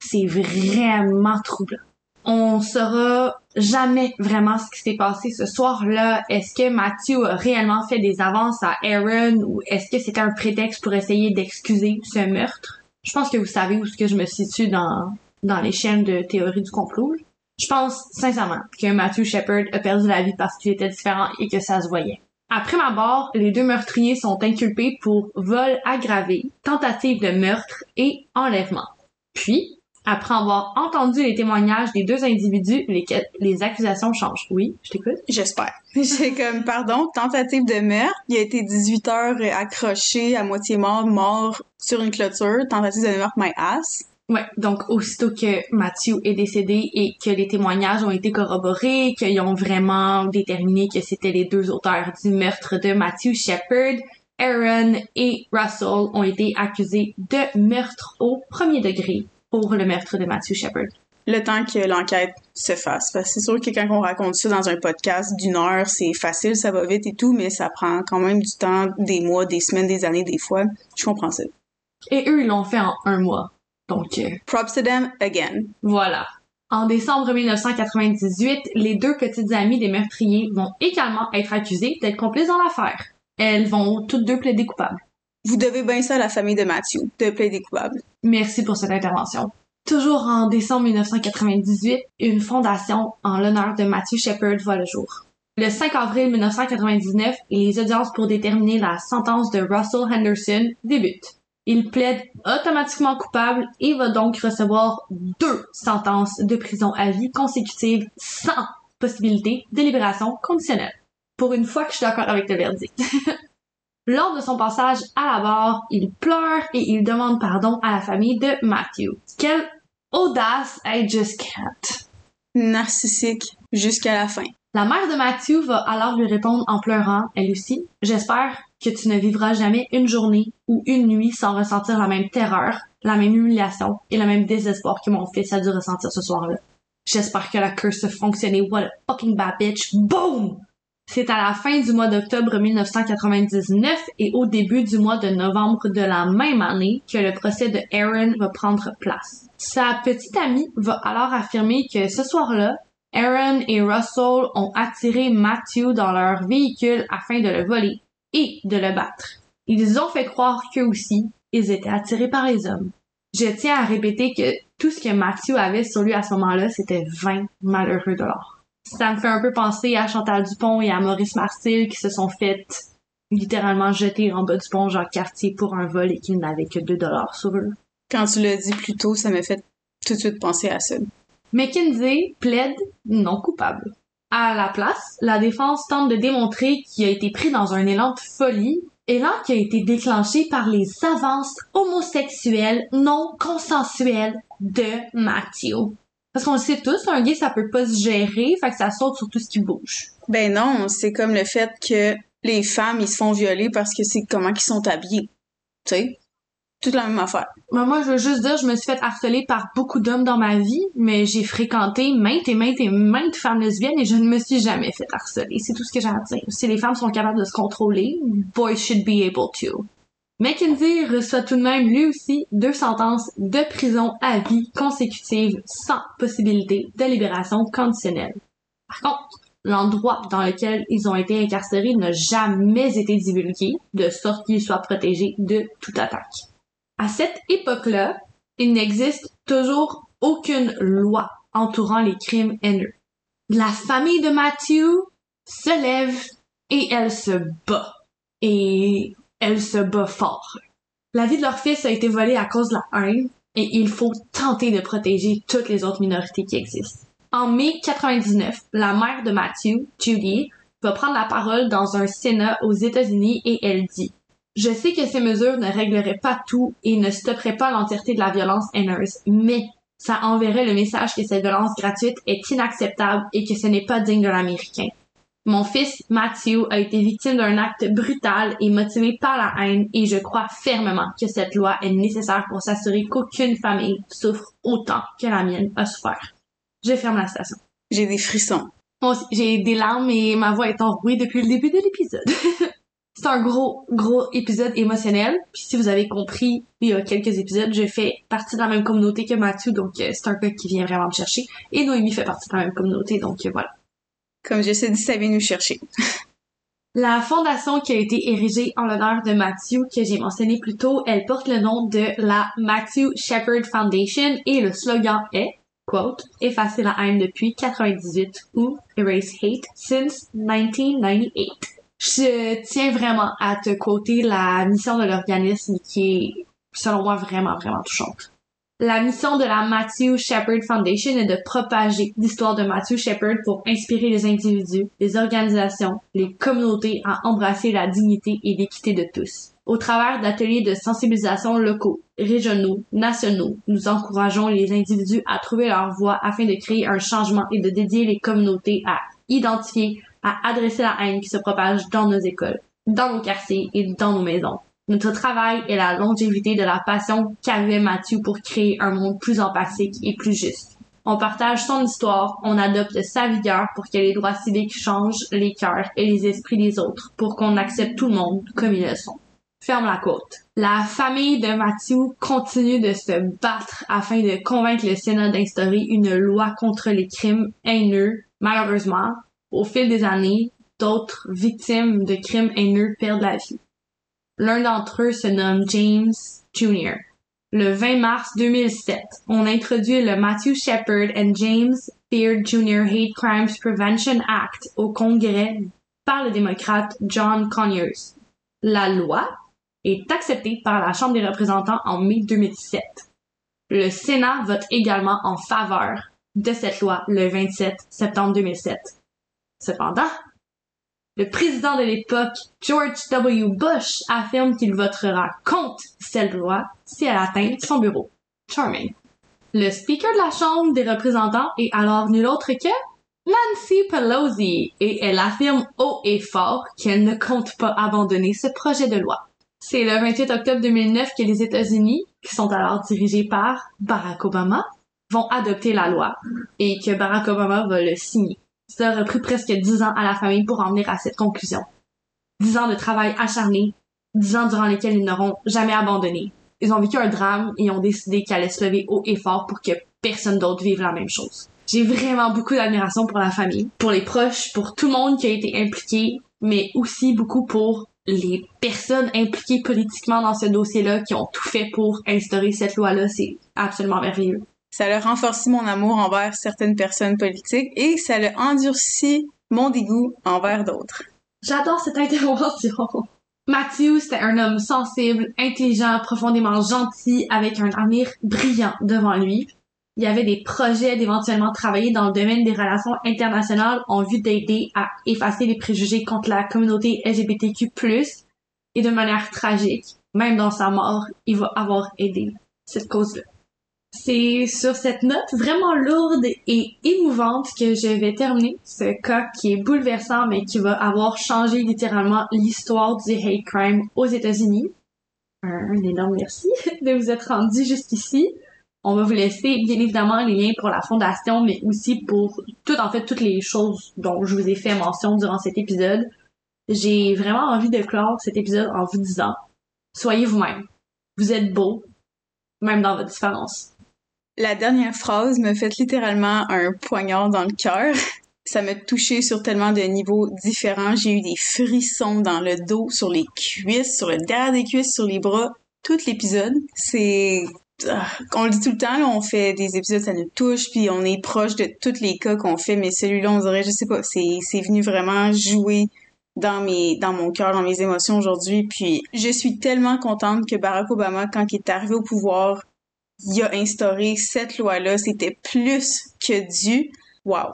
C'est vraiment troublant. On saura jamais vraiment ce qui s'est passé ce soir-là. Est-ce que Matthew a réellement fait des avances à Aaron ou est-ce que c'était un prétexte pour essayer d'excuser ce meurtre? Je pense que vous savez où ce que je me situe dans, dans les chaînes de théorie du complot. Je pense sincèrement que Matthew Shepard a perdu la vie parce qu'il était différent et que ça se voyait. Après ma mort, les deux meurtriers sont inculpés pour vol aggravé, tentative de meurtre et enlèvement. Puis, après avoir entendu les témoignages des deux individus, les, les accusations changent. Oui, je t'écoute. J'espère. J'ai comme, pardon, tentative de meurtre. Il a été 18 heures accroché, à moitié mort, mort sur une clôture. Tentative de meurtre, my ass. Ouais, donc aussitôt que Matthew est décédé et que les témoignages ont été corroborés, qu'ils ont vraiment déterminé que c'était les deux auteurs du meurtre de Matthew Shepard, Aaron et Russell ont été accusés de meurtre au premier degré pour le meurtre de Matthew Shepard. Le temps que l'enquête se fasse. Parce que c'est sûr que quand on raconte ça dans un podcast d'une heure, c'est facile, ça va vite et tout, mais ça prend quand même du temps, des mois, des semaines, des années, des fois. Je comprends ça. Et eux, ils l'ont fait en un mois. Donc, euh, props to them again. Voilà. En décembre 1998, les deux petites amies des meurtriers vont également être accusées d'être complices dans l'affaire. Elles vont toutes deux plaider coupables. Vous devez bien ça à la famille de Matthew, de plaider coupable. Merci pour cette intervention. Toujours en décembre 1998, une fondation en l'honneur de Matthew Shepard voit le jour. Le 5 avril 1999, les audiences pour déterminer la sentence de Russell Henderson débutent. Il plaide automatiquement coupable et va donc recevoir deux sentences de prison à vie consécutives sans possibilité de libération conditionnelle. Pour une fois que je suis d'accord avec le verdict. Lors de son passage à la barre, il pleure et il demande pardon à la famille de Matthew. Quelle audace, I just can't. Narcissique jusqu'à la fin. La mère de Matthew va alors lui répondre en pleurant, elle aussi, J'espère que tu ne vivras jamais une journée ou une nuit sans ressentir la même terreur, la même humiliation et le même désespoir que mon fils a dû ressentir ce soir-là. J'espère que la curse a fonctionné. What a fucking bad bitch. Boom! C'est à la fin du mois d'octobre 1999 et au début du mois de novembre de la même année que le procès de Aaron va prendre place. Sa petite amie va alors affirmer que ce soir-là, Aaron et Russell ont attiré Matthew dans leur véhicule afin de le voler et de le battre. Ils ont fait croire qu'eux aussi, ils étaient attirés par les hommes. Je tiens à répéter que tout ce que Matthew avait sur lui à ce moment-là, c'était 20 malheureux dollars. Ça me fait un peu penser à Chantal Dupont et à Maurice Martil qui se sont fait littéralement jeter en bas du pont Jacques Cartier pour un vol et qu'ils n'avaient que 2 dollars sur eux. Quand tu l'as dit plus tôt, ça m'a fait tout de suite penser à ça. McKinsey plaide non coupable. À la place, la défense tente de démontrer qu'il a été pris dans un élan de folie, élan qui a été déclenché par les avances homosexuelles non consensuelles de Matthew. Parce qu'on le sait tous, un gay, ça peut pas se gérer, fait que ça saute sur tout ce qui bouge. Ben non, c'est comme le fait que les femmes, ils se font violer parce que c'est comment qu'ils sont habillés. Tu sais? Toute la même affaire. moi, je veux juste dire, je me suis fait harceler par beaucoup d'hommes dans ma vie, mais j'ai fréquenté maintes et maintes et maintes femmes lesbiennes et je ne me suis jamais fait harceler. C'est tout ce que j'ai à dire. Si les femmes sont capables de se contrôler, boys should be able to. Mackenzie reçoit tout de même lui aussi deux sentences de prison à vie consécutives sans possibilité de libération conditionnelle. Par contre, l'endroit dans lequel ils ont été incarcérés n'a jamais été divulgué, de sorte qu'ils soient protégés de toute attaque. À cette époque-là, il n'existe toujours aucune loi entourant les crimes haineux. La famille de Matthew se lève et elle se bat. Et elle se bat fort. La vie de leur fils a été volée à cause de la haine et il faut tenter de protéger toutes les autres minorités qui existent. En mai 99, la mère de Matthew, Judy, va prendre la parole dans un Sénat aux États-Unis et elle dit Je sais que ces mesures ne régleraient pas tout et ne stopperaient pas l'entièreté de la violence haineuse, mais ça enverrait le message que cette violence gratuite est inacceptable et que ce n'est pas digne de l'Américain. Mon fils, Matthew, a été victime d'un acte brutal et motivé par la haine et je crois fermement que cette loi est nécessaire pour s'assurer qu'aucune famille souffre autant que la mienne a souffert. Je ferme la station. J'ai des frissons. J'ai des larmes et ma voix est enrouée depuis le début de l'épisode. c'est un gros, gros épisode émotionnel. Puis si vous avez compris, il y a quelques épisodes, je fais partie de la même communauté que Mathieu, donc euh, c'est un gars qui vient vraiment me chercher. Et Noémie fait partie de la même communauté, donc euh, voilà. Comme je sais dit, ça vient nous chercher. La fondation qui a été érigée en l'honneur de Matthew, que j'ai mentionné plus tôt, elle porte le nom de la Matthew Shepherd Foundation et le slogan est quote, effacer la haine depuis 98 ou erase hate since 1998. Je tiens vraiment à te quoter la mission de l'organisme qui est, selon moi, vraiment, vraiment touchante. La mission de la Matthew Shepard Foundation est de propager l'histoire de Matthew Shepard pour inspirer les individus, les organisations, les communautés à embrasser la dignité et l'équité de tous. Au travers d'ateliers de sensibilisation locaux, régionaux, nationaux, nous encourageons les individus à trouver leur voie afin de créer un changement et de dédier les communautés à identifier, à adresser la haine qui se propage dans nos écoles, dans nos quartiers et dans nos maisons. Notre travail est la longévité de la passion qu'avait Mathieu pour créer un monde plus empathique et plus juste. On partage son histoire, on adopte sa vigueur pour que les droits civiques changent les cœurs et les esprits des autres, pour qu'on accepte tout le monde comme ils le sont. Ferme la côte. La famille de Mathieu continue de se battre afin de convaincre le Sénat d'instaurer une loi contre les crimes haineux. Malheureusement, au fil des années, d'autres victimes de crimes haineux perdent la vie. L'un d'entre eux se nomme James Jr. Le 20 mars 2007, on introduit le Matthew Shepard and James Beard Jr. Hate Crimes Prevention Act au Congrès par le démocrate John Conyers. La loi est acceptée par la Chambre des représentants en mai 2007. Le Sénat vote également en faveur de cette loi le 27 septembre 2007. Cependant, le président de l'époque, George W. Bush, affirme qu'il votera contre cette loi si elle atteint son bureau. Charming. Le speaker de la Chambre des représentants est alors nul autre que Nancy Pelosi et elle affirme haut et fort qu'elle ne compte pas abandonner ce projet de loi. C'est le 28 octobre 2009 que les États-Unis, qui sont alors dirigés par Barack Obama, vont adopter la loi et que Barack Obama va le signer. Ça aurait pris presque dix ans à la famille pour en venir à cette conclusion. Dix ans de travail acharné, dix ans durant lesquels ils n'auront jamais abandonné. Ils ont vécu un drame et ont décidé qu'ils allaient se lever haut et fort pour que personne d'autre vive la même chose. J'ai vraiment beaucoup d'admiration pour la famille, pour les proches, pour tout le monde qui a été impliqué, mais aussi beaucoup pour les personnes impliquées politiquement dans ce dossier-là qui ont tout fait pour instaurer cette loi-là. C'est absolument merveilleux. Ça a renforcé mon amour envers certaines personnes politiques et ça a endurci mon dégoût envers d'autres. J'adore cette intervention. Matthew, c'était un homme sensible, intelligent, profondément gentil, avec un avenir brillant devant lui. Il y avait des projets d'éventuellement travailler dans le domaine des relations internationales en vue d'aider à effacer les préjugés contre la communauté LGBTQ+, et de manière tragique, même dans sa mort, il va avoir aidé cette cause-là. C'est sur cette note vraiment lourde et émouvante que je vais terminer ce cas qui est bouleversant mais qui va avoir changé littéralement l'histoire du hate crime aux États-Unis. Un, énorme merci de vous être rendu jusqu'ici. On va vous laisser bien évidemment les liens pour la fondation mais aussi pour tout en fait toutes les choses dont je vous ai fait mention durant cet épisode. J'ai vraiment envie de clore cet épisode en vous disant soyez vous-même. Vous êtes beau, même dans votre différence. La dernière phrase me fait littéralement un poignard dans le cœur. Ça m'a touché sur tellement de niveaux différents. J'ai eu des frissons dans le dos, sur les cuisses, sur le derrière des cuisses, sur les bras. Tout l'épisode, c'est ah, on le dit tout le temps, là, on fait des épisodes, ça nous touche, puis on est proche de tous les cas qu'on fait, mais celui-là, on dirait, je sais pas, c'est, c'est venu vraiment jouer dans mes, dans mon cœur, dans mes émotions aujourd'hui, puis je suis tellement contente que Barack Obama, quand il est arrivé au pouvoir, il a instauré cette loi-là. C'était plus que dû. Wow.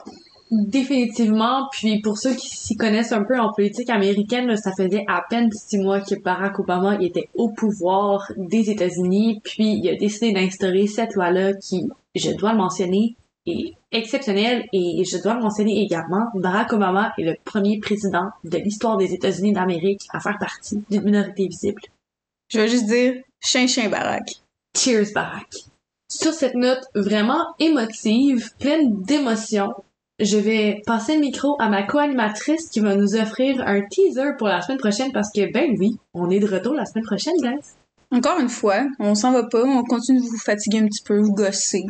définitivement. Puis pour ceux qui s'y connaissent un peu en politique américaine, là, ça faisait à peine six mois que Barack Obama était au pouvoir des États-Unis. Puis il a décidé d'instaurer cette loi-là qui, je dois le mentionner, est exceptionnelle. Et je dois le mentionner également, Barack Obama est le premier président de l'histoire des États-Unis d'Amérique à faire partie d'une minorité visible. Je vais juste dire, chien chien Barack. Cheers Barack. Sur cette note vraiment émotive, pleine d'émotions, je vais passer le micro à ma co-animatrice qui va nous offrir un teaser pour la semaine prochaine parce que, ben oui, on est de retour la semaine prochaine, guys. Encore une fois, on s'en va pas, on continue de vous fatiguer un petit peu, vous gosser.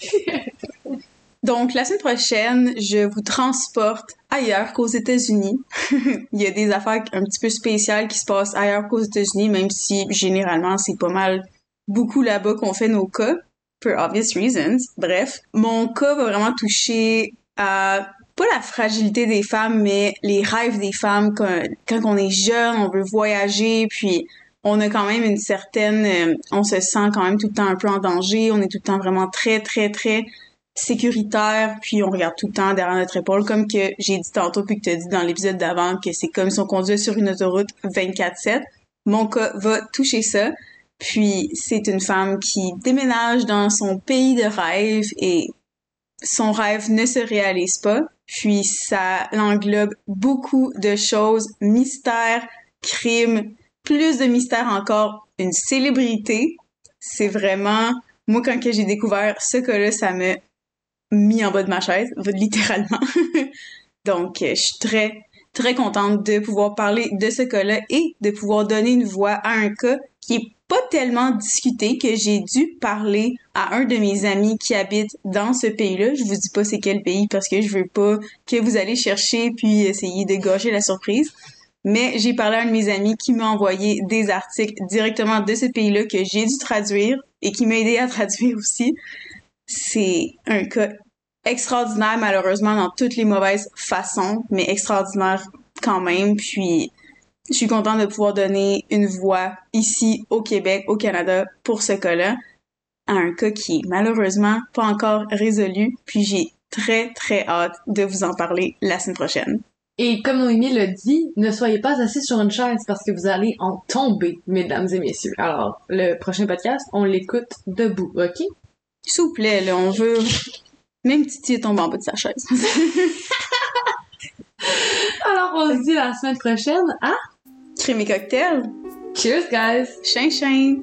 Donc, la semaine prochaine, je vous transporte ailleurs qu'aux États-Unis. Il y a des affaires un petit peu spéciales qui se passent ailleurs qu'aux États-Unis, même si généralement c'est pas mal beaucoup là-bas qu'on fait nos cas, for obvious reasons. Bref, mon cas va vraiment toucher à pas la fragilité des femmes, mais les rêves des femmes quand, quand on est jeune, on veut voyager, puis on a quand même une certaine, euh, on se sent quand même tout le temps un peu en danger, on est tout le temps vraiment très très très sécuritaire, puis on regarde tout le temps derrière notre épaule, comme que j'ai dit tantôt puis que tu as dit dans l'épisode d'avant que c'est comme si on conduisait sur une autoroute 24/7. Mon cas va toucher ça. Puis c'est une femme qui déménage dans son pays de rêve et son rêve ne se réalise pas. Puis ça englobe beaucoup de choses, mystère, crime, plus de mystère encore, une célébrité. C'est vraiment, moi quand j'ai découvert ce cas-là, ça m'a mis en bas de ma chaise, littéralement. Donc, je suis très, très contente de pouvoir parler de ce cas-là et de pouvoir donner une voix à un cas qui est pas tellement discuté que j'ai dû parler à un de mes amis qui habite dans ce pays-là. Je vous dis pas c'est quel pays parce que je veux pas que vous allez chercher puis essayer de gâcher la surprise. Mais j'ai parlé à un de mes amis qui m'a envoyé des articles directement de ce pays-là que j'ai dû traduire et qui m'a aidé à traduire aussi. C'est un cas extraordinaire malheureusement dans toutes les mauvaises façons, mais extraordinaire quand même. Puis je suis contente de pouvoir donner une voix ici au Québec, au Canada, pour ce cas-là, à un cas qui est malheureusement pas encore résolu, puis j'ai très très hâte de vous en parler la semaine prochaine. Et comme Noémie l'a dit, ne soyez pas assis sur une chaise parce que vous allez en tomber, mesdames et messieurs. Alors, le prochain podcast, on l'écoute debout, ok? S'il vous plaît, là, on veut... Même Titi tombe en bas de sa chaise. Alors, on se dit la semaine prochaine à... Crème et cocktail. Cheers, guys! Chien, chien!